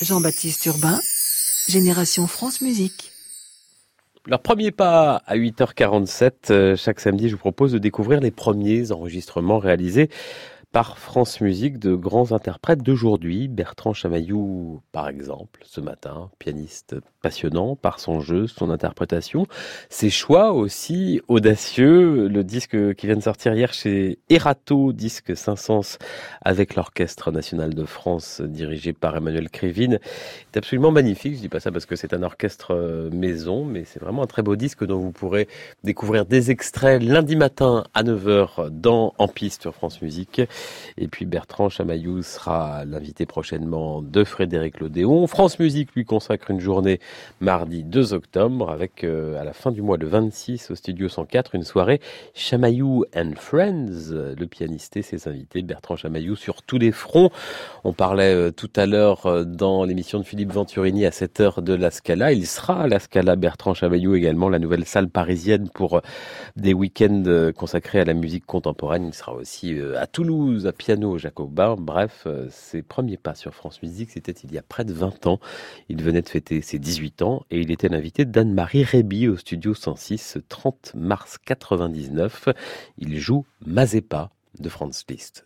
Jean-Baptiste Urbain, Génération France Musique. Leur premier pas à 8h47, euh, chaque samedi, je vous propose de découvrir les premiers enregistrements réalisés par France Musique de grands interprètes d'aujourd'hui. Bertrand Chamaillou, par exemple, ce matin, pianiste passionnant par son jeu, son interprétation, ses choix aussi audacieux. Le disque qui vient de sortir hier chez Erato, disque Saint-Saëns avec l'Orchestre National de France dirigé par Emmanuel Krivine, est absolument magnifique. Je dis pas ça parce que c'est un orchestre euh, maison, mais c'est vraiment un très beau disque dont vous pourrez découvrir des extraits lundi matin à 9h dans En Piste sur France Musique. Et puis Bertrand Chamaillou sera l'invité prochainement de Frédéric Lodéon. France Musique lui consacre une journée mardi 2 octobre avec euh, à la fin du mois le 26 au studio 104 une soirée Chamaillou and Friends. Le pianiste et ses invités Bertrand Chamaillou sur tous les fronts. On parlait euh, tout à l'heure euh, dans l'émission de Philippe Venturini à 7 heure de la Scala. Il sera à la Scala Bertrand Chamaillou également, la nouvelle salle parisienne pour des week-ends consacrés à la musique contemporaine. Il sera aussi à Toulouse à piano jacobin. Bref, euh, ses premiers pas sur France Musique, c'était il y a près de 20 ans. Il venait de fêter ses 18 ans et il était l'invité d'Anne-Marie Réby au studio 106, 30 mars 99. Il joue Mazepa de Franz Liszt.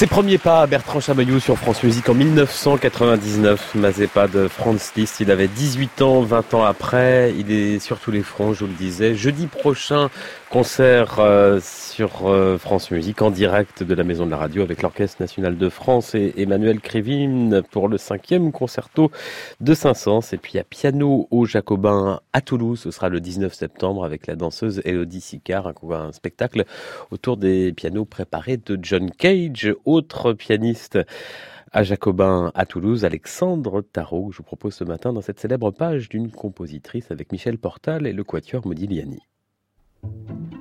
Ses premiers pas Bertrand Chamaillou sur France Musique en 1999, Mazeppa de Franz Liszt. Il avait 18 ans, 20 ans après. Il est sur tous les fronts, je vous le disais. Jeudi prochain, concert euh, sur euh, France Musique en direct de la Maison de la Radio avec l'Orchestre National de France et Emmanuel Krivine pour le cinquième concerto de Saint-Saëns. Et puis à piano au Jacobin à Toulouse, ce sera le 19 septembre avec la danseuse Elodie Sicard, un, un spectacle autour des pianos préparés de John Cage autre pianiste à Jacobin à Toulouse, Alexandre Tarot, je vous propose ce matin dans cette célèbre page d'une compositrice avec Michel Portal et le quatuor Modigliani. Thank you.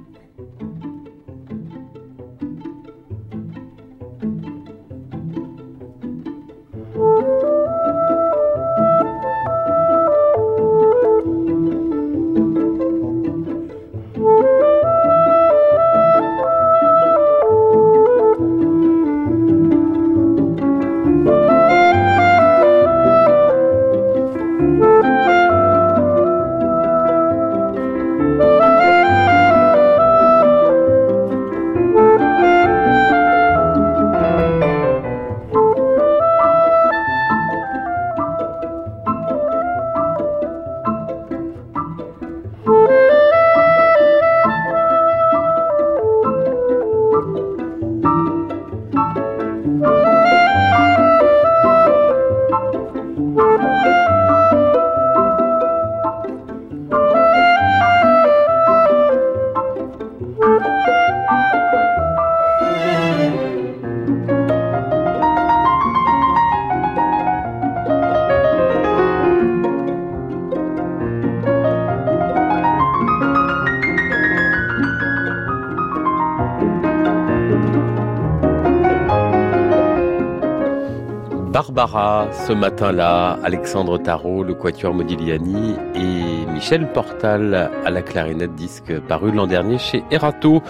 Barbara, ce matin-là, Alexandre Tarot, le Quatuor Modigliani et Michel Portal à la clarinette disque paru l'an dernier chez Erato.